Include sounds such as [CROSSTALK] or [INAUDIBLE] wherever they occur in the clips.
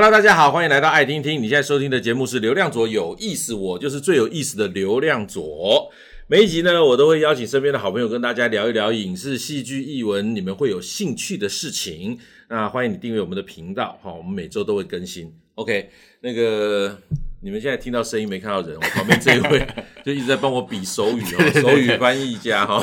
Hello，大家好，欢迎来到爱听听。你现在收听的节目是流量左有意思，我就是最有意思的流量左。每一集呢，我都会邀请身边的好朋友跟大家聊一聊影视、戏剧、译文，你们会有兴趣的事情。那欢迎你订阅我们的频道，好，我们每周都会更新。OK，那个。你们现在听到声音没看到人，我旁边这一位 [LAUGHS] 就一直在帮我比手语哦，手语翻译家哈。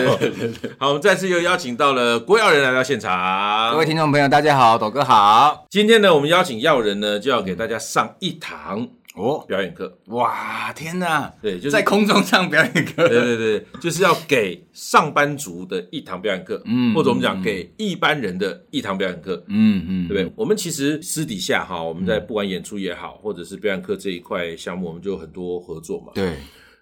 好，我们再次又邀请到了郭耀仁来到现场。各位听众朋友，大家好，斗哥好。今天呢，我们邀请耀仁呢，就要给大家上一堂。哦，表演课哇！天哪，对，就是在空中上表演课，对对对，就是要给上班族的一堂表演课，嗯，或者我们讲给一般人的一堂表演课，嗯嗯，对不对？我们其实私底下哈，我们在不管演出也好，或者是表演课这一块项目，我们就有很多合作嘛。对，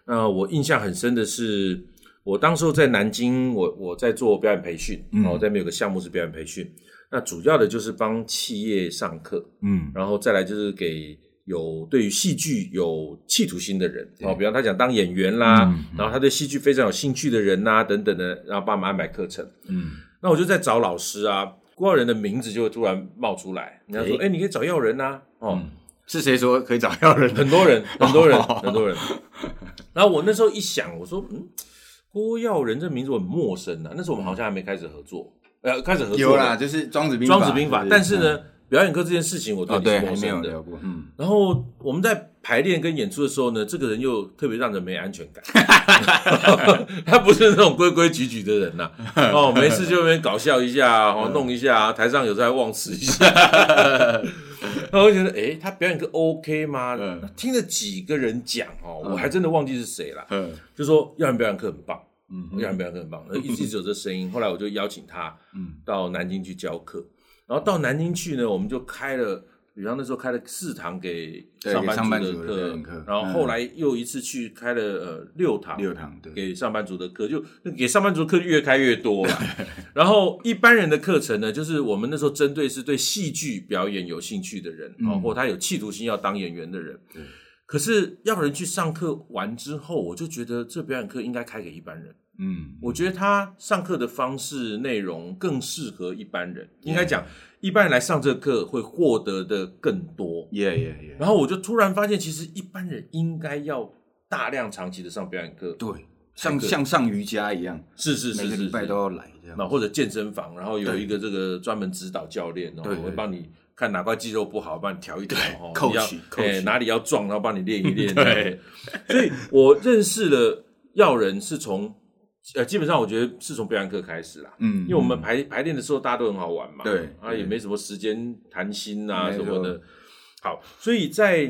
那我印象很深的是，我当时候在南京，我我在做表演培训，然后在那边有个项目是表演培训，那主要的就是帮企业上课，嗯，然后再来就是给。有对于戏剧有企图心的人哦，比方他想当演员啦，嗯嗯、然后他对戏剧非常有兴趣的人呐、啊，等等的，然后帮忙安排课程。嗯，那我就在找老师啊，郭耀仁的名字就会突然冒出来。人家说：“哎、欸，你可以找耀仁呐。”哦、嗯，是谁说可以找耀仁？[LAUGHS] 很多人，[LAUGHS] 很多人，很多人。然后我那时候一想，我说：“嗯，郭耀仁这名字我很陌生啊。”那时候我们好像还没开始合作，呃，开始合作有啦，就是庄子兵法，庄子兵法，但是呢。嗯表演课这件事情，我对你是陌生的。嗯，然后我们在排练跟演出的时候呢，这个人又特别让人没安全感。[LAUGHS] 他不是那种规规矩矩的人呐。[LAUGHS] 哦，没事就那边搞笑一下，哦，弄一下，台上有时候还忘词一下。[LAUGHS] 然后我觉得，诶，他表演课 OK 吗？听了几个人讲哦，我还真的忘记是谁了。嗯，就说耀仁表演课很棒，嗯，耀仁表演课很棒，一直有这声音。后来我就邀请他，嗯，到南京去教课。然后到南京去呢，我们就开了，比方那时候开了四堂给上班族的课，课然后后来又一次去开了呃六堂，六堂对，给上班族的课，就给上班族课越开越多了。[LAUGHS] 然后一般人的课程呢，就是我们那时候针对是对戏剧表演有兴趣的人啊，嗯、或他有企图心要当演员的人。对可是要人去上课完之后，我就觉得这表演课应该开给一般人。嗯，我觉得他上课的方式内容更适合一般人。应该讲，一般人来上这个课会获得的更多。耶耶耶！然后我就突然发现，其实一般人应该要大量长期的上表演课。对，像像上瑜伽一样，是是是，每个礼拜都要来这样。那或者健身房，然后有一个这个专门指导教练，然后会帮你看哪块肌肉不好，帮你调一调。扣取，哎，哪里要壮，然后帮你练一练。[LAUGHS] 对，所以我认识了耀人是从。呃，基本上我觉得是从表演课开始啦，嗯，因为我们排排练的时候大家都很好玩嘛，对，啊也没什么时间谈心啊什么的，好，所以在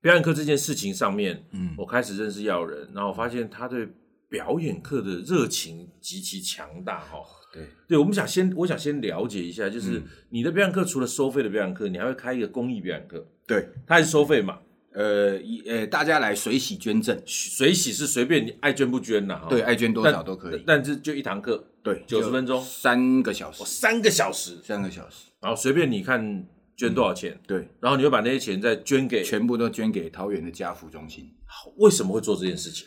表演课这件事情上面，嗯，我开始认识耀仁，然后我发现他对表演课的热情极其强大哈，对，对，我们想先，我想先了解一下，就是你的表演课除了收费的表演课，你还会开一个公益表演课，对，它还是收费嘛？呃，一呃，大家来随喜捐赠，水洗是随便你爱捐不捐呐，对，爱捐多少都可以，但是就一堂课，对，九十分钟，三个小时，哦三个小时，三个小时，然后随便你看捐多少钱，对，然后你就把那些钱再捐给，全部都捐给桃园的家福中心。好，为什么会做这件事情？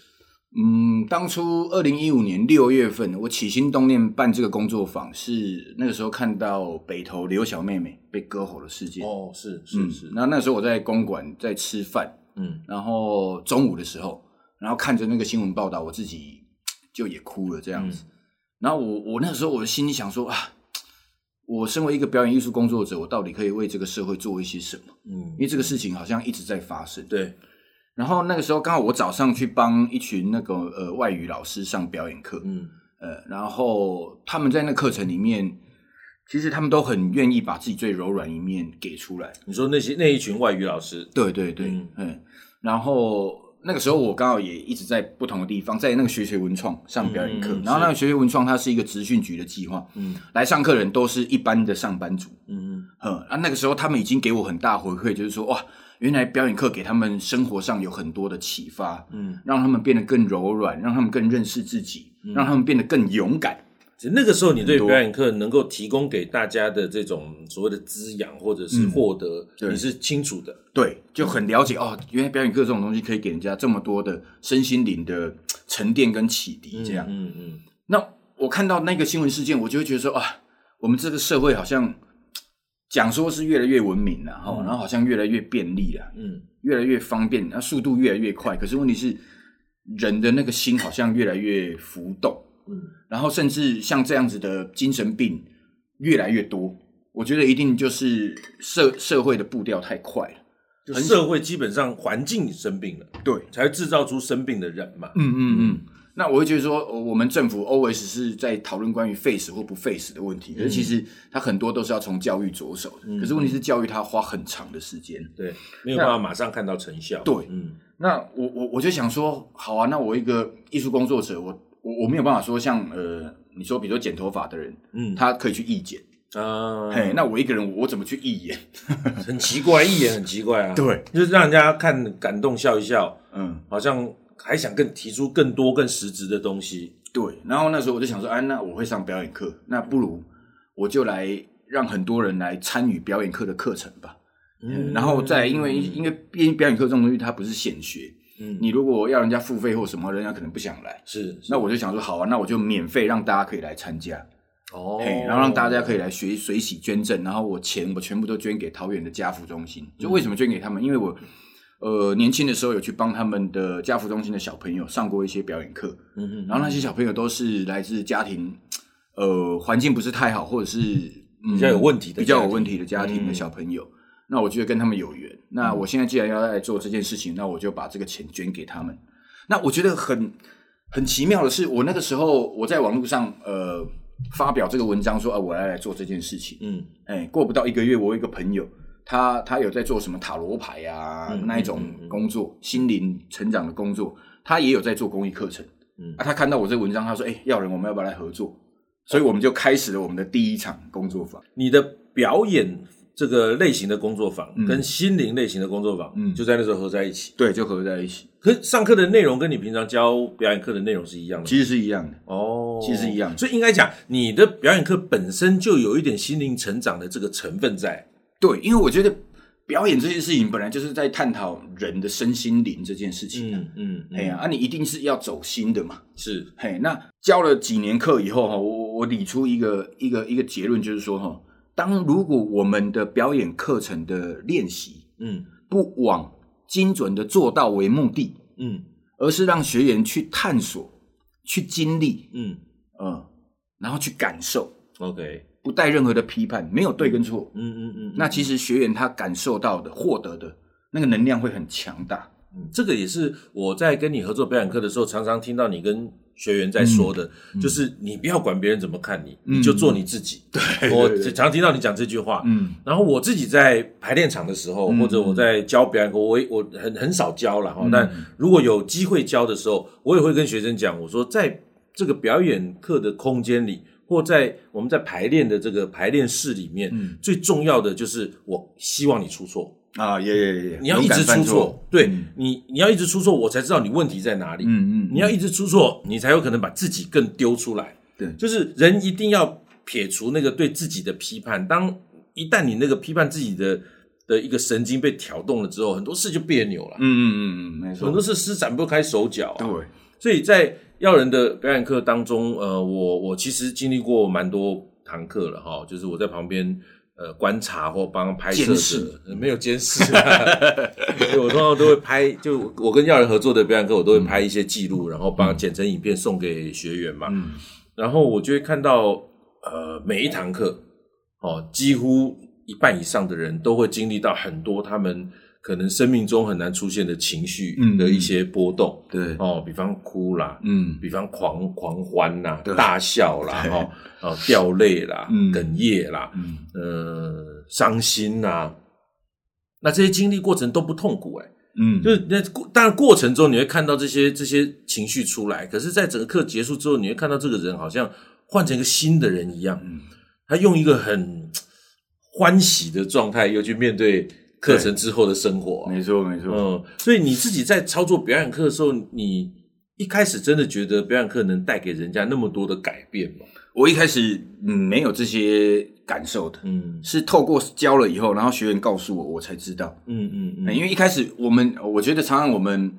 嗯，当初二零一五年六月份，我起心动念办这个工作坊，是那个时候看到北投刘小妹妹被割喉的事件。哦，是是是。那那时候我在公馆在吃饭，嗯，然后中午的时候，然后看着那个新闻报道，我自己就也哭了这样子。嗯、然后我我那时候我的心里想说啊，我身为一个表演艺术工作者，我到底可以为这个社会做一些什么？嗯，因为这个事情好像一直在发生。对。然后那个时候刚好我早上去帮一群那个呃外语老师上表演课，嗯。呃，然后他们在那课程里面，其实他们都很愿意把自己最柔软一面给出来。你说那些那一群外语老师，对对对，嗯，嗯，然后那个时候我刚好也一直在不同的地方，在那个学学文创上表演课，嗯嗯、然后那个学学文创它是一个职训局的计划，嗯，来上课人都是一般的上班族，嗯。嗯，啊那个时候他们已经给我很大回馈，就是说哇。原来表演课给他们生活上有很多的启发，嗯，让他们变得更柔软，让他们更认识自己，嗯、让他们变得更勇敢。那个时候，你对表演课能够提供给大家的这种所谓的滋养，或者是获得，嗯、你是清楚的，对，就很了解哦。原来表演课这种东西可以给人家这么多的身心灵的沉淀跟启迪，这样，嗯嗯。嗯，那我看到那个新闻事件，我就会觉得说啊，我们这个社会好像讲说是越来越文明了哈，嗯、然后好像越来越便利了，嗯，越来越方便，那速度越来越快。可是问题是，人的那个心好像越来越浮动，嗯，然后甚至像这样子的精神病越来越多。我觉得一定就是社社会的步调太快了，就社会基本上环境生病了，对，才会制造出生病的人嘛。嗯嗯嗯。那我会觉得说，我们政府 always 是在讨论关于废死或不废死的问题，可是其实它很多都是要从教育着手的。可是问题是，教育它花很长的时间，对，没有办法马上看到成效。对，嗯。那我我我就想说，好啊，那我一个艺术工作者，我我我没有办法说像呃，你说比如说剪头发的人，嗯，他可以去义剪啊，嘿，那我一个人我怎么去义演？[LAUGHS] 很奇怪，义演很奇怪啊，对，就是让人家看感动笑一笑，嗯，好像。还想更提出更多更实质的东西，对。然后那时候我就想说，哎，那我会上表演课，那不如我就来让很多人来参与表演课的课程吧。嗯，然后再因为因为编表演课这种东西它不是显学，嗯，你如果要人家付费或什么，人家可能不想来。是，是那我就想说，好啊，那我就免费让大家可以来参加。哦，嘿，然后让大家可以来学水洗捐赠，然后我钱我全部都捐给桃园的家福中心。就为什么捐给他们？因为我。呃，年轻的时候有去帮他们的家福中心的小朋友上过一些表演课，嗯哼，然后那些小朋友都是来自家庭，呃，环境不是太好，或者是、嗯、比较有问题的、比较有问题的家庭的小朋友。嗯、那我觉得跟他们有缘。那我现在既然要来做这件事情，那我就把这个钱捐给他们。那我觉得很很奇妙的是，我那个时候我在网络上呃发表这个文章说，啊、呃，我要来，来做这件事情。嗯，哎，过不到一个月，我有一个朋友。他他有在做什么塔罗牌啊，嗯、那一种工作，嗯嗯嗯、心灵成长的工作，他也有在做公益课程。嗯，啊，他看到我这个文章，他说：“哎、欸，耀仁，我们要不要来合作？”所以我们就开始了我们的第一场工作坊。你的表演这个类型的工作坊，嗯、跟心灵类型的工作坊，嗯，就在那时候合在一起。对，就合在一起。可是上课的内容跟你平常教表演课的内容是一样的？其实是一样的。哦，其实是一样的。所以应该讲，你的表演课本身就有一点心灵成长的这个成分在。对，因为我觉得表演这件事情本来就是在探讨人的身心灵这件事情。嗯嗯，哎呀，啊，你一定是要走心的嘛。是，嘿，那教了几年课以后哈，我我理出一个一个一个结论，就是说哈，当如果我们的表演课程的练习，嗯，不往精准的做到为目的，嗯，而是让学员去探索、去经历，嗯嗯，然后去感受，OK。不带任何的批判，没有对跟错。嗯嗯嗯。那其实学员他感受到的、获得的那个能量会很强大。嗯，这个也是我在跟你合作表演课的时候，常常听到你跟学员在说的，就是你不要管别人怎么看你，你就做你自己。[LAUGHS] 对，我常听到你讲这句话。嗯。然后我自己在排练场的时候，或者我在教表演课，我我很很少教了哈。但如果有机会教的时候，我也会跟学生讲，我说在这个表演课的空间里。或在我们在排练的这个排练室里面，嗯、最重要的就是我希望你出错啊，也也也，你要一直出错，对、嗯、你你要一直出错，我才知道你问题在哪里。嗯嗯，嗯你要一直出错，你才有可能把自己更丢出来。对，就是人一定要撇除那个对自己的批判。当一旦你那个批判自己的的一个神经被挑动了之后，很多事就别扭了。嗯嗯嗯嗯，没错，很多事施展不开手脚、啊。对，所以在。耀人的表演课当中，呃，我我其实经历过蛮多堂课了哈，就是我在旁边呃观察或帮拍摄没有监视，[LAUGHS] [LAUGHS] 所以我通常都会拍，就我跟耀人合作的表演课，我都会拍一些记录，嗯、然后帮剪成影片送给学员嘛，嗯、然后我就会看到呃每一堂课，哦，几乎一半以上的人都会经历到很多他们。可能生命中很难出现的情绪的一些波动，嗯、对。哦，比方哭啦，嗯，比方狂狂欢啦，大笑啦，哈对，哦，掉泪啦，嗯、哽咽啦，嗯，呃，伤心呐，那这些经历过程都不痛苦哎，嗯，就是那当然过程中你会看到这些这些情绪出来，可是，在整个课结束之后，你会看到这个人好像换成一个新的人一样，嗯，他用一个很欢喜的状态又去面对。课程之后的生活，没错没错。嗯，所以你自己在操作表演课的时候，你一开始真的觉得表演课能带给人家那么多的改变吗？我一开始嗯没有这些感受的，嗯，是透过教了以后，然后学员告诉我，我才知道。嗯嗯嗯，因为一开始我们我觉得常常我们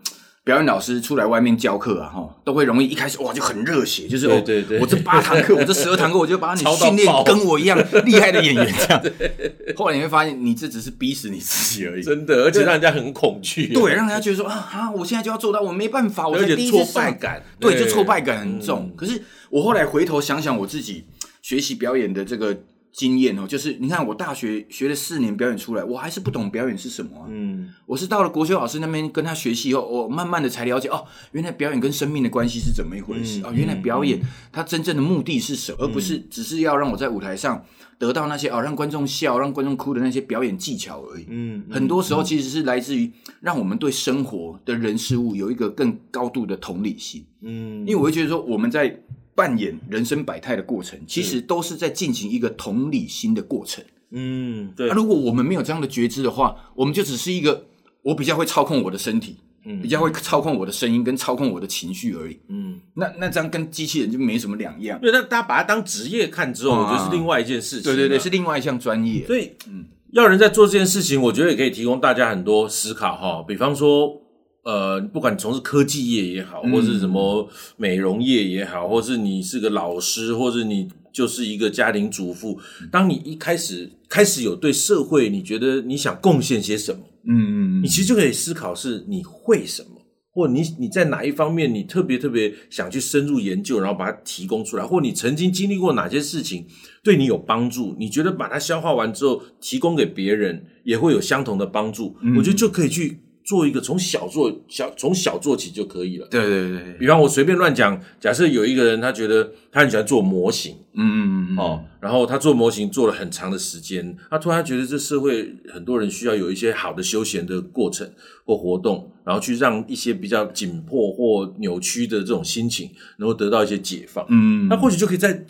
表演老师出来外面教课啊，哈，都会容易一开始哇就很热血，就是对对对，我这八堂课，我这十二堂课，我就把你 [LAUGHS] 训练跟我一样厉害的演员这样。[LAUGHS] 后来你会发现，你这只是逼死你自己而已，真的，而且让人家很恐惧，对，让人家觉得说啊啊，我现在就要做到，我没办法，我在第一次挫败感，对，就挫败感很重。可是我后来回头想想我自己学习表演的这个。经验哦，就是你看我大学学了四年表演出来，我还是不懂表演是什么啊。嗯，我是到了国修老师那边跟他学习以后，我慢慢的才了解哦，原来表演跟生命的关系是怎么一回事哦，原来表演它真正的目的是什么，嗯，而不是只是要让我在舞台上得到那些哦让观众笑、让观众哭的那些表演技巧而已。嗯，很多时候其实是来自于让我们对生活的人事物有一个更高度的同理心。嗯，因为我会觉得说我们在。扮演人生百态的过程，其实都是在进行一个同理心的过程。嗯，对。那、啊、如果我们没有这样的觉知的话，我们就只是一个我比较会操控我的身体，嗯，比较会操控我的声音跟操控我的情绪而已。嗯，那那这样跟机器人就没什么两样。对，那大家把它当职业看之后，我觉得是另外一件事情。对对对，是另外一项专业。所以，嗯，要人在做这件事情，我觉得也可以提供大家很多思考哈。比方说。呃，不管你从事科技业也好，或是什么美容业也好，或是你是个老师，或是你就是一个家庭主妇，当你一开始开始有对社会，你觉得你想贡献些什么，嗯嗯嗯，你其实就可以思考是你会什么，或你你在哪一方面你特别特别想去深入研究，然后把它提供出来，或你曾经经历过哪些事情对你有帮助，你觉得把它消化完之后提供给别人也会有相同的帮助，我觉得就可以去。做一个从小做小，从小做起就可以了。对对对，比方我随便乱讲，假设有一个人，他觉得他很喜欢做模型，嗯嗯嗯，哦，然后他做模型做了很长的时间，他突然觉得这社会很多人需要有一些好的休闲的过程或活动，然后去让一些比较紧迫或扭曲的这种心情能够得到一些解放。嗯，那或许就可以在。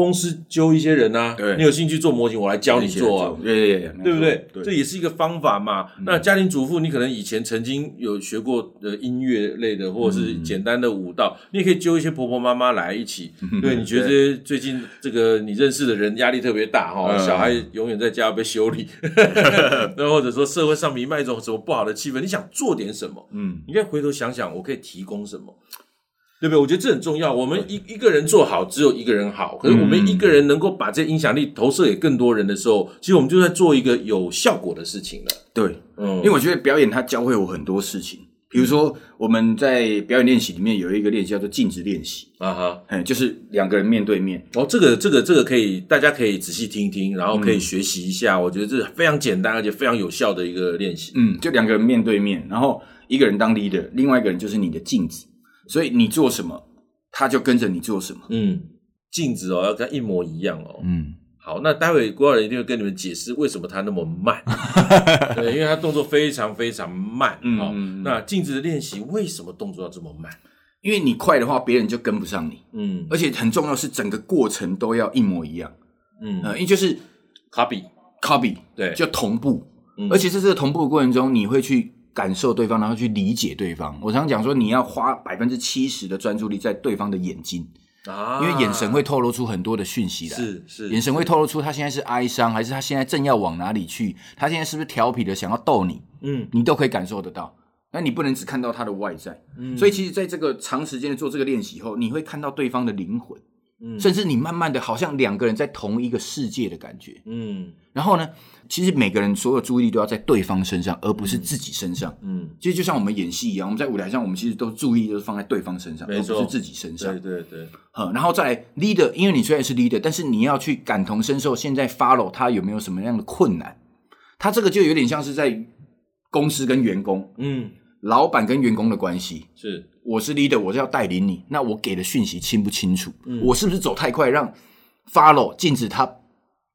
公司揪一些人啊，你有兴趣做模型，我来教你做啊，对对对，对不对？这也是一个方法嘛。那家庭主妇，你可能以前曾经有学过的音乐类的，或者是简单的舞蹈，你也可以揪一些婆婆妈妈来一起。对，你觉得最近这个你认识的人压力特别大哈，小孩永远在家被修理，[LAUGHS] 那或者说社会上弥漫一种什么不好的气氛，你想做点什么？嗯，你可以回头想想，我可以提供什么。对不对？我觉得这很重要。我们一一个人做好，只有一个人好。可是我们一个人能够把这影响力投射给更多人的时候，其实我们就在做一个有效果的事情了。对，嗯，因为我觉得表演它教会我很多事情。比如说，我们在表演练习里面有一个练习叫做镜子练习啊哈，哎，就是两个人面对面。哦，这个这个这个可以，大家可以仔细听听，然后可以学习一下。我觉得这是非常简单而且非常有效的一个练习。嗯，就两个人面对面，然后一个人当 leader，另外一个人就是你的镜子。所以你做什么，他就跟着你做什么。嗯，镜子哦，要跟他一模一样哦。嗯，好，那待会郭老师一定会跟你们解释为什么他那么慢。[LAUGHS] 对，因为他动作非常非常慢。嗯，好，那镜子的练习为什么动作要这么慢？因为你快的话，别人就跟不上你。嗯，而且很重要是整个过程都要一模一样。嗯，因为就是 copy copy，对，就同步。嗯，而且在这个同步的过程中，你会去。感受对方，然后去理解对方。我常讲说，你要花百分之七十的专注力在对方的眼睛啊，因为眼神会透露出很多的讯息来。是是，眼神会透露出他现在是哀伤，还是他现在正要往哪里去？他现在是不是调皮的想要逗你？嗯，你都可以感受得到。那你不能只看到他的外在。嗯，所以其实在这个长时间的做这个练习以后，你会看到对方的灵魂。嗯，甚至你慢慢的好像两个人在同一个世界的感觉。嗯，然后呢，其实每个人所有注意力都要在对方身上，而不是自己身上。嗯，其实就像我们演戏一样，我们在舞台上，我们其实都注意都是放在对方身上，而不是自己身上。对对对。好，然后再来 leader，因为你虽然是 leader，但是你要去感同身受，现在 follow 他有没有什么样的困难？他这个就有点像是在公司跟员工，嗯，老板跟员工的关系是。我是 leader，我是要带领你。那我给的讯息清不清楚？嗯、我是不是走太快，让 follow 镜子他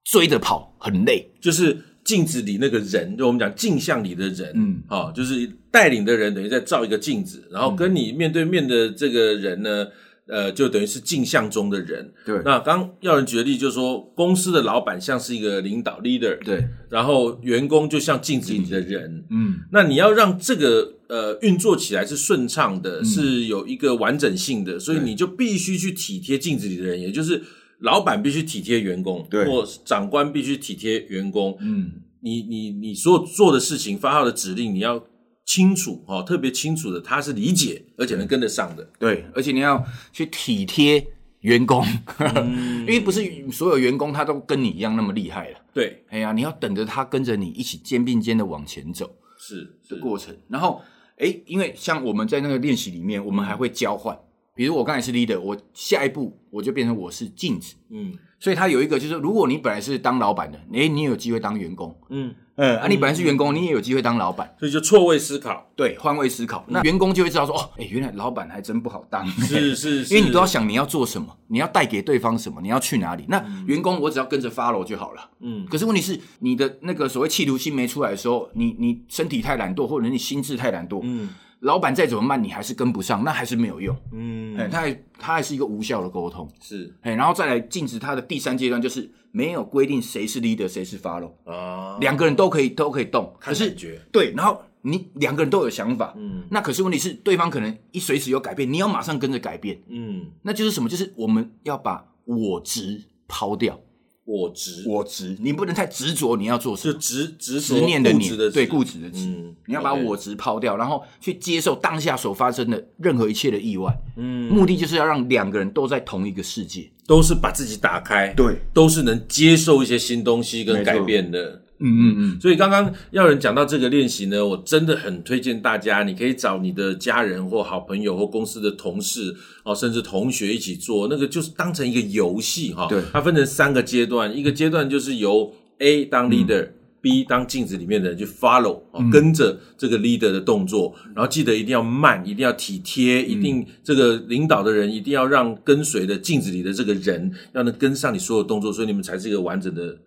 追着跑很累？就是镜子里那个人，就我们讲镜像里的人，嗯，好、哦，就是带领的人等于在照一个镜子，然后跟你面对面的这个人呢。呃，就等于是镜像中的人。对，那刚要人举的例，就是说公司的老板像是一个领导 leader，对，然后员工就像镜子里的人。嗯，那你要让这个呃运作起来是顺畅的，嗯、是有一个完整性的，所以你就必须去体贴镜子里的人，也就是老板必须体贴员工，对，或长官必须体贴员工。嗯，你你你所有做的事情、发号的指令，你要清楚哦，特别清楚的，他是理解而且能跟得上的。对，而且你要去体贴员工，嗯、[LAUGHS] 因为不是所有员工他都跟你一样那么厉害了。对，哎呀，你要等着他跟着你一起肩并肩的往前走，是的过程。然后，哎，因为像我们在那个练习里面，我们还会交换。比如我刚才是 leader，我下一步我就变成我是镜子。嗯。所以他有一个，就是如果你本来是当老板的，诶，你也有机会当员工，嗯，呃，啊，你本来是员工，你也有机会当老板，所以就错位思考，对，换位思考，那员工就会知道说，哦，诶，原来老板还真不好当，是是，因为你都要想你要做什么，你要带给对方什么，你要去哪里，那员工我只要跟着 follow 就好了，嗯，可是问题是你的那个所谓企图心没出来的时候，你你身体太懒惰，或者你心智太懒惰，嗯。老板再怎么慢，你还是跟不上，那还是没有用。嗯，哎，他还他还是一个无效的沟通。是，哎，然后再来禁止他的第三阶段，就是没有规定谁是 leader，谁是 follow。啊，两个人都可以都可以动，可是对，然后你两个人都有想法，嗯，那可是问题是对方可能一随时有改变，你要马上跟着改变。嗯，那就是什么？就是我们要把我执抛掉。我执，我执，你不能太执着，你要做什么？就执执执念的你，对固执的执，嗯、你要把我执抛掉，然后去接受当下所发生的任何一切的意外。嗯，目的就是要让两个人都在同一个世界，都是把自己打开，对，都是能接受一些新东西跟改变的。嗯嗯嗯，所以刚刚要人讲到这个练习呢，我真的很推荐大家，你可以找你的家人或好朋友或公司的同事哦，甚至同学一起做，那个就是当成一个游戏哈。对，它分成三个阶段，一个阶段就是由 A 当 leader，B 当镜子里面的人去 follow，哦跟着这个 leader 的动作，然后记得一定要慢，一定要体贴，一定这个领导的人一定要让跟随的镜子里的这个人要能跟上你所有动作，所以你们才是一个完整的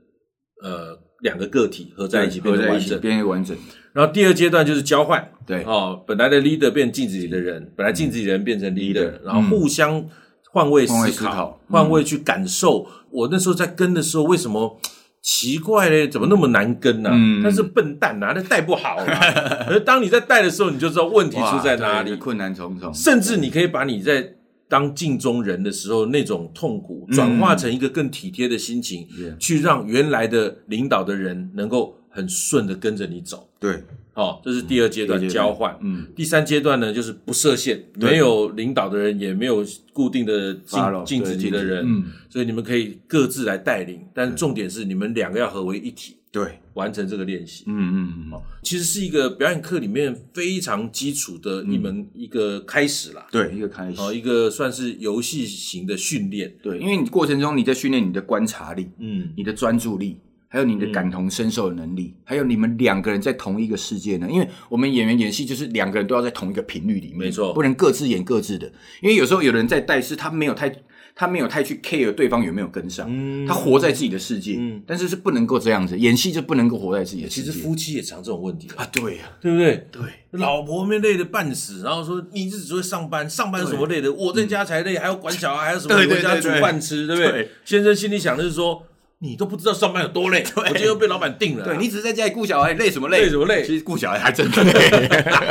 呃。两个个体合在一起，变成完整，变成完整。然后第二阶段就是交换，对，哦，本来的 leader 变镜子里的人，本来镜子里的人变成 leader，然后互相换位思考，换位去感受。我那时候在跟的时候，为什么奇怪嘞？怎么那么难跟呢？他是笨蛋呐，那带不好。[LAUGHS] 而当你在带的时候，你就知道问题出在哪里，困难重重。甚至你可以把你在当镜中人的时候，那种痛苦转化成一个更体贴的心情，嗯、去让原来的领导的人能够很顺的跟着你走。对，好，这是第二阶段、嗯、交换。嗯，第三阶段呢，就是不设限，没有领导的人，也没有固定的镜镜子里的人，嗯，所以你们可以各自来带领，但重点是你们两个要合为一体。对，完成这个练习，嗯嗯嗯，其实是一个表演课里面非常基础的一门一个开始啦，对，一个开始，哦，一个算是游戏型的训练，对，因为你过程中你在训练你的观察力，嗯，你的专注力，还有你的感同身受的能力，还有你们两个人在同一个世界呢，因为我们演员演戏就是两个人都要在同一个频率里面，没错，不能各自演各自的，因为有时候有人在带，是他没有太。他没有太去 care 对方有没有跟上，嗯、他活在自己的世界，嗯、但是是不能够这样子，演戏就不能够活在自己的世界。其实夫妻也常这种问题啊，对呀、啊，对不对？对，老婆没累得半死，然后说你只只会上班，上班什么累的？我在家才累，还要管小孩，还要什么回家煮饭吃，对不对？对先生心里想的是说。你都不知道上班有多累，[LAUGHS] 我今天又被老板定了。对，你只是在家里顾小孩，累什么累？累什么累？其实顾小孩还真的累。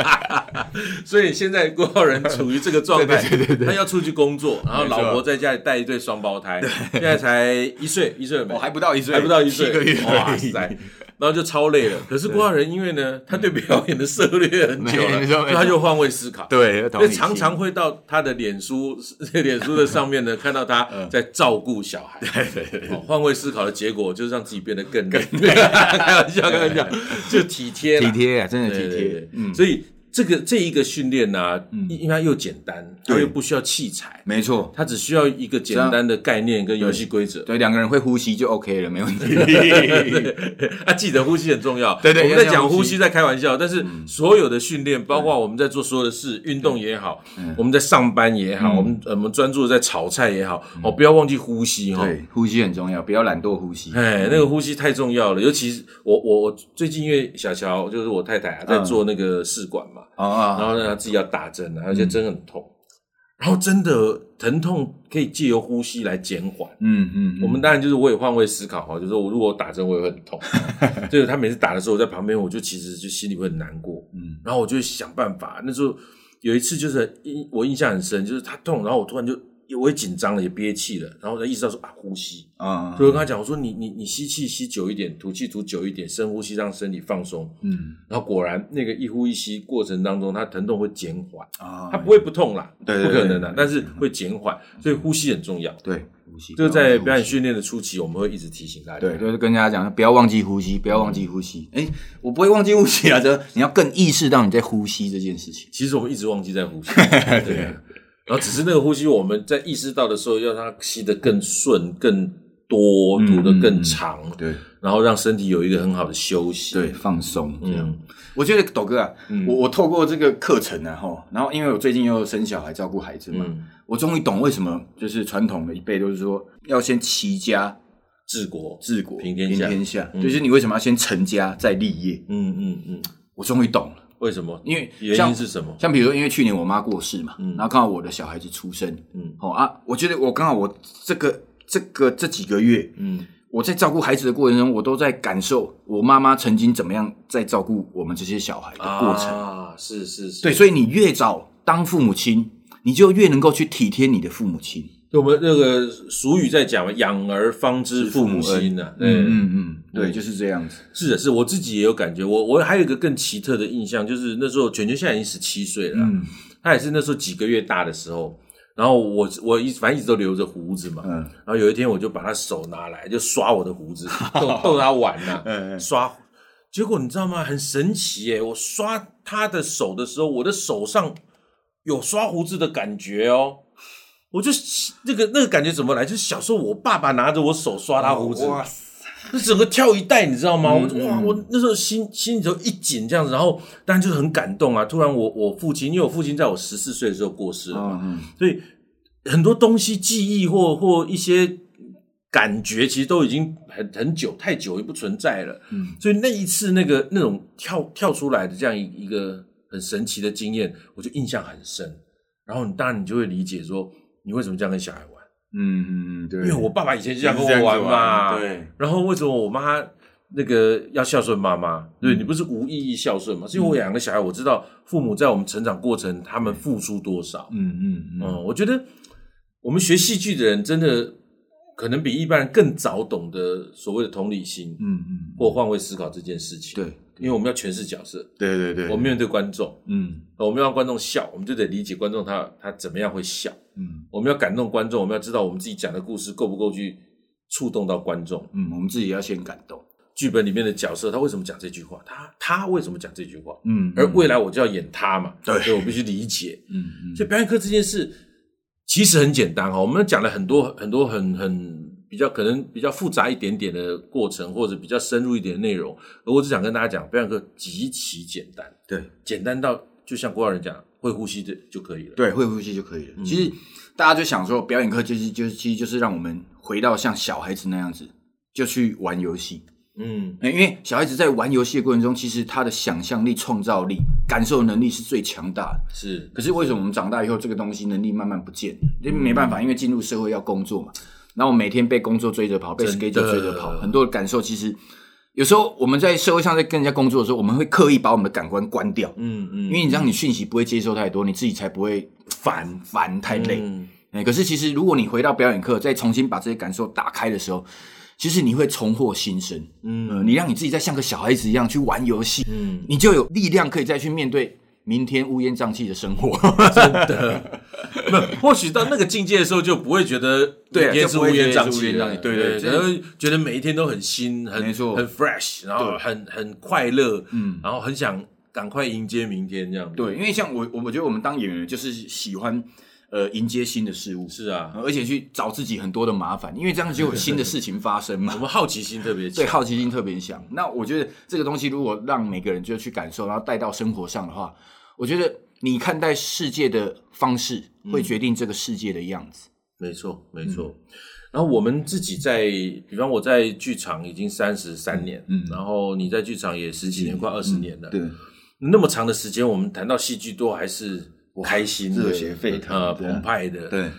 [LAUGHS] 所以现在郭浩仁处于这个状态，[LAUGHS] 对对对，他要出去工作，然后老婆在家里带一对双胞胎，现在才一岁，一岁没？还不到一岁，还不到一岁，哇塞！然后就超累了。可是郭浩仁因为呢，他对表演的涉猎很久了，[LAUGHS] 所以他就换位思考。对，所以常常会到他的脸书、[LAUGHS] 脸书的上面呢，看到他 [LAUGHS] 在照顾小孩。对对对，换位思考的结果就是让自己变得更累。开玩笑，开玩笑，就体贴，体贴啊，真的体贴。嗯，所以。这个这一个训练呢，因为它又简单，它又不需要器材，没错，它只需要一个简单的概念跟游戏规则。对，两个人会呼吸就 OK 了，没问题。[LAUGHS] 啊，记得呼吸很重要。对对，我们在讲呼吸，在开玩笑，但是所有的训练，包括我们在做所有的事，运动也好，我们在上班也好，我们我们专注在炒菜也好，哦，不要忘记呼吸哈。对，呼吸很重要，不要懒惰呼吸。哎，那个呼吸太重要了，尤其是我我我最近因为小乔就是我太太啊，在做那个试管嘛。啊，然后呢，他自己要打针，而且针很痛，然后真的疼痛可以借由呼吸来减缓。嗯嗯，我们当然就是我也换位思考哈，就是我如果打针我也会很痛，[LAUGHS] 就是他每次打的时候我在旁边，我就其实就心里会很难过。嗯，然后我就想办法。那时候有一次就是印我印象很深，就是他痛，然后我突然就我也紧张了，也憋气了，然后才意识到说啊，呼吸啊，所以我跟他讲，我说你你你吸气吸久一点，吐气吐久一点，深呼吸让身体放松。嗯，然后果然那个一呼一吸过程当中，他疼痛会减缓啊，他不会不痛啦，对，不可能的，但是会减缓，所以呼吸很重要。对，呼吸。这个在表演训练的初期，我们会一直提醒大家。对，就是跟大家讲，不要忘记呼吸，不要忘记呼吸。哎，我不会忘记呼吸啊，这你要更意识到你在呼吸这件事情。其实我们一直忘记在呼吸。[LAUGHS] 对。然后只是那个呼吸，我们在意识到的时候，要让它吸得更顺、更多，吐得更长，嗯嗯、对，然后让身体有一个很好的休息，对，放松。这样，嗯、我觉得斗哥啊，嗯、我我透过这个课程呢，哈，然后因为我最近又生小孩、照顾孩子嘛，嗯、我终于懂为什么就是传统的一辈都是说要先齐家治国、治国平天下，平天下，嗯、就是你为什么要先成家再立业？嗯嗯嗯，我终于懂了。为什么？因为原因是什么？像比如说，因为去年我妈过世嘛，嗯，然后刚好我的小孩子出生，嗯，好啊，我觉得我刚好我这个这个这几个月，嗯，我在照顾孩子的过程中，我都在感受我妈妈曾经怎么样在照顾我们这些小孩的过程啊，是是是，对，所以你越早当父母亲，你就越能够去体贴你的父母亲。我们那个俗语在讲嘛，养儿方知父母心呐，嗯嗯嗯，对，就是这样子。是的，是我自己也有感觉。我我还有一个更奇特的印象，就是那时候卷卷现在已经十七岁了，嗯，他也是那时候几个月大的时候，然后我我一反正一直都留着胡子嘛，嗯，然后有一天我就把他手拿来就刷我的胡子，[LAUGHS] 逗逗他玩呐，嗯，刷，结果你知道吗？很神奇耶！我刷他的手的时候，我的手上有刷胡子的感觉哦。我就那个那个感觉怎么来？就是小时候我爸爸拿着我手刷他胡子，哇塞，那整个跳一代，你知道吗？我哇，我那时候心心里头一紧这样子，然后当然就是很感动啊。突然我我父亲，因为我父亲在我十四岁的时候过世了嘛，所以很多东西记忆或或一些感觉，其实都已经很很久太久也不存在了。嗯，所以那一次那个那种跳跳出来的这样一一个很神奇的经验，我就印象很深。然后你当然你就会理解说。你为什么这样跟小孩玩？嗯嗯对，因为我爸爸以前就这样跟我玩嘛。对。然后为什么我妈那个要孝顺妈妈？对，你不是无意义孝顺嘛？是因为我养个小孩，我知道父母在我们成长过程他们付出多少。嗯嗯嗯。我觉得我们学戏剧的人真的可能比一般人更早懂得所谓的同理心。嗯嗯。或换位思考这件事情。对。因为我们要诠释角色，对对对，我们面对观众，嗯，我们要让观众笑，我们就得理解观众他他怎么样会笑，嗯，我们要感动观众，我们要知道我们自己讲的故事够不够去触动到观众，嗯，我们自己要先感动。剧本里面的角色他为什么讲这句话？他他为什么讲这句话？嗯，而未来我就要演他嘛，对，所以我必须理解，嗯嗯，所以表演课这件事其实很简单哈，我们讲了很多很多很很。比较可能比较复杂一点点的过程，或者比较深入一点的内容，而我只想跟大家讲，表演课极其简单，对，简单到就像郭老人讲，会呼吸的就可以了，对，会呼吸就可以了。嗯、其实大家就想说，表演课就是就是其实就是让我们回到像小孩子那样子，就去玩游戏，嗯，因为小孩子在玩游戏的过程中，其实他的想象力、创造力、感受能力是最强大的，是。可是为什么我们长大以后，这个东西能力慢慢不见？因为没办法，因为进入社会要工作嘛。然后每天被工作追着跑，被 schedule 追着跑，很多的感受。其实有时候我们在社会上在跟人家工作的时候，我们会刻意把我们的感官关掉。嗯嗯，因为你让，你讯息不会接收太多，你自己才不会烦烦太累。哎，可是其实如果你回到表演课，再重新把这些感受打开的时候，其实你会重获新生。嗯，你让你自己再像个小孩子一样去玩游戏，嗯，你就有力量可以再去面对。明天乌烟瘴气的生活，[LAUGHS] 真的，不，或许到那个境界的时候，就不会觉得对，也是乌烟瘴气的，对对，然后觉得每一天都很新，很很 fresh，然后很很快乐，嗯，然后很想赶快迎接明天这样。对，因为像我，我我觉得我们当演员就是喜欢呃迎接新的事物，是啊，而且去找自己很多的麻烦，因为这样就有新的事情发生嘛。[LAUGHS] 我们好奇心特别强，对，好奇心特别强。那我觉得这个东西如果让每个人就去感受，然后带到生活上的话。我觉得你看待世界的方式会决定这个世界的样子。没错，没错。然后我们自己在，比方我在剧场已经三十三年，嗯，然后你在剧场也十几年，快二十年了，对。那么长的时间，我们谈到戏剧都还是开心、热血沸腾、澎湃的。对。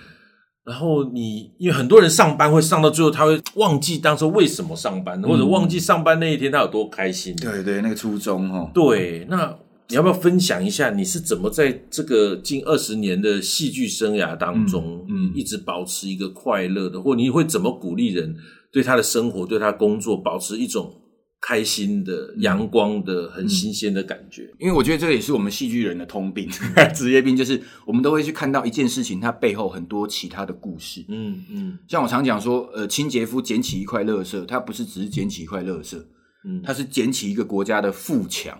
然后你因为很多人上班会上到最后，他会忘记当初为什么上班，或者忘记上班那一天他有多开心。对对，那个初衷哦。对，那。你要不要分享一下，你是怎么在这个近二十年的戏剧生涯当中，嗯，一直保持一个快乐的，或你会怎么鼓励人对他的生活、对他的工作保持一种开心的、阳光的、很新鲜的感觉？因为我觉得这个也是我们戏剧人的通病、[LAUGHS] 职业病，就是我们都会去看到一件事情，它背后很多其他的故事。嗯嗯，像我常讲说，呃，清洁夫捡起一块垃圾，他不是只是捡起一块垃圾，嗯，他是捡起一个国家的富强。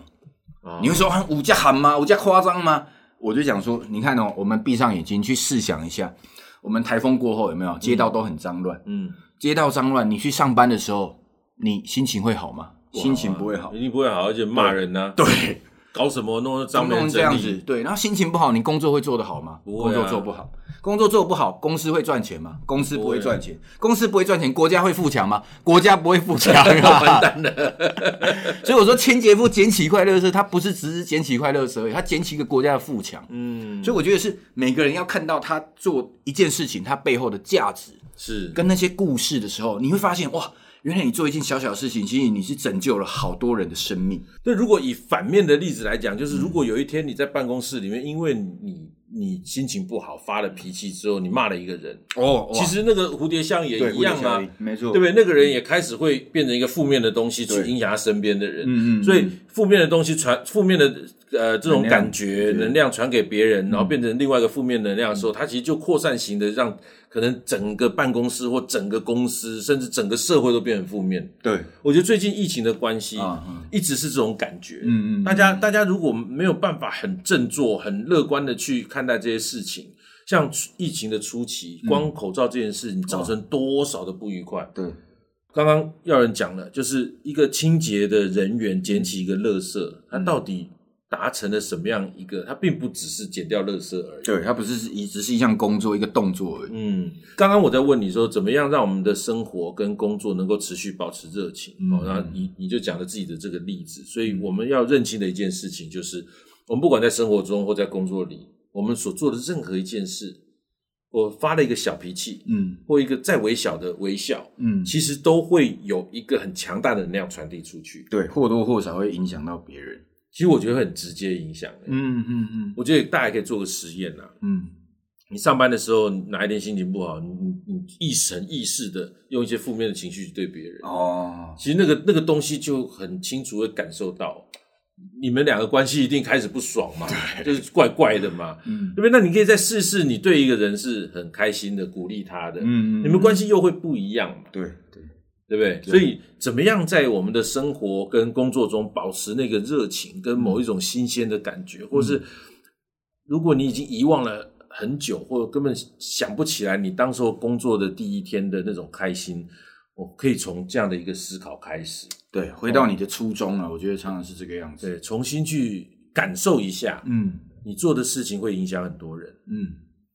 你会说啊，五家喊吗？五家夸张吗？我就讲说，你看哦，我们闭上眼睛去试想一下，我们台风过后有没有街道都很脏乱？嗯，街道脏乱，你去上班的时候，你心情会好吗？心情不会好，一定不会好，而且骂人呢、啊。对。搞什么弄脏弄这样子，对，然后心情不好，你工作会做得好吗？不会、啊，工作做不好，工作做不好，公司会赚钱吗？公司不会赚钱，公司不会赚钱，国家会富强吗？国家不会富强，[LAUGHS] 完蛋了。[LAUGHS] 所以我说，清洁夫捡起一块乐色，他不是只是捡起一块乐色而已，他捡起一个国家的富强。嗯，所以我觉得是每个人要看到他做一件事情，他背后的价值是跟那些故事的时候，你会发现哇。原来你做一件小小的事情，其实你是拯救了好多人的生命。那如果以反面的例子来讲，就是如果有一天你在办公室里面，因为你你心情不好发了脾气之后，你骂了一个人，哦，其实那个蝴蝶效应也一样啊，没错，对不对？那个人也开始会变成一个负面的东西去影响他身边的人，嗯嗯，所以负面的东西传负面的。呃，这种感觉能量传给别人，然后变成另外一个负面能量的时候，它其实就扩散型的，让可能整个办公室或整个公司，甚至整个社会都变成负面。对，我觉得最近疫情的关系，一直是这种感觉。嗯嗯，大家大家如果没有办法很振作、很乐观的去看待这些事情，像疫情的初期，光口罩这件事，你造成多少的不愉快？对，刚刚要人讲了，就是一个清洁的人员捡起一个垃圾，他到底。达成了什么样一个？它并不只是减掉垃圾而已。对，它不是一只是一项工作，一个动作而已。嗯，刚刚我在问你说，怎么样让我们的生活跟工作能够持续保持热情？嗯、哦，然后你你就讲了自己的这个例子。所以我们要认清的一件事情就是，我们不管在生活中或在工作里，我们所做的任何一件事，我发了一个小脾气，嗯，或一个再微小的微笑，嗯，其实都会有一个很强大的能量传递出去。对，或多或少会影响到别人。其实我觉得很直接影响，嗯嗯嗯，我觉得大家可以做个实验呐，嗯，你上班的时候哪一天心情不好，你你你意识意识的用一些负面的情绪去对别人，哦，其实那个那个东西就很清楚的感受到，你们两个关系一定开始不爽嘛，对就是怪怪的嘛，嗯，对不对？那你可以再试试，你对一个人是很开心的，鼓励他的，嗯，你们关系又会不一样嘛，对对。对不对？所以怎么样在我们的生活跟工作中保持那个热情，跟某一种新鲜的感觉，或是如果你已经遗忘了很久，或者根本想不起来你当时候工作的第一天的那种开心，我可以从这样的一个思考开始，对，回到你的初衷了。我觉得常常是这个样子，对，重新去感受一下，嗯，你做的事情会影响很多人，嗯，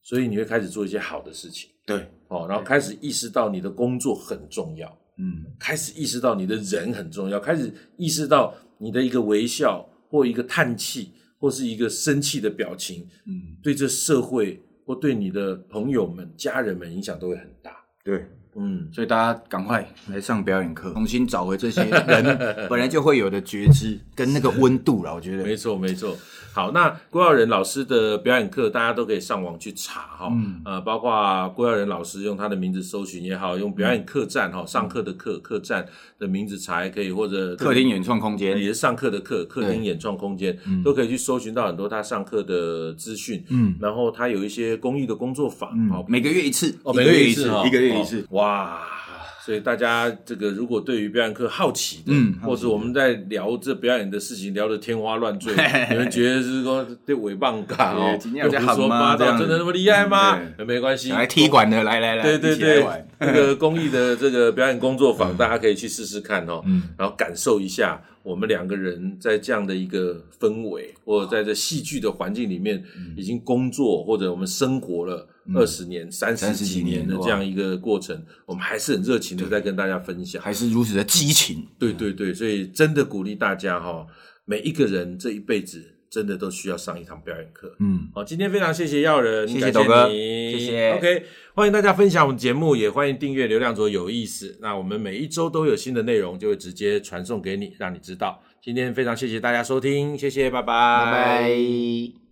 所以你会开始做一些好的事情，对，哦，然后开始意识到你的工作很重要。嗯，开始意识到你的人很重要，开始意识到你的一个微笑或一个叹气或是一个生气的表情，嗯，对这社会或对你的朋友们、家人们影响都会很大。对，嗯，所以大家赶快来上表演课，重新找回这些人 [LAUGHS] 本来就会有的觉知跟那个温度了。我觉得没错，没错。好，那郭耀仁老师的表演课，大家都可以上网去查哈。嗯，呃，包括郭耀仁老师用他的名字搜寻也好，用表演客栈哈，上课的课客栈的名字查也可以，或者客厅演创空间也是上课的课，客厅演创空间都可以去搜寻到很多他上课的资讯。嗯，然后他有一些公益的工作坊，好，每个月一次，哦，每个月一次，一个月一次，哇。所以大家这个如果对于表演课好奇的，嗯，或者我们在聊这表演的事情聊得天花乱坠，[LAUGHS] 你们觉得是说对尾棒感哦，又胡说八道，真的那么厉害吗？没关系，来踢馆的，来来来，对对对，那个 [LAUGHS] 公益的这个表演工作坊，大家可以去试试看哦，嗯，然后感受一下我们两个人在这样的一个氛围，或者在这戏剧的环境里面已经工作，或者我们生活了。二十年、三十几年的这样一个过程，我们还是很热情的在跟大家分享，还是如此的激情。对对对，所以真的鼓励大家哈，每一个人这一辈子真的都需要上一堂表演课。嗯，好，今天非常谢谢耀仁，谢谢斗哥，谢谢。OK，欢迎大家分享我们节目，也欢迎订阅流量左有意思。那我们每一周都有新的内容，就会直接传送给你，让你知道。今天非常谢谢大家收听，谢谢，拜拜，拜拜。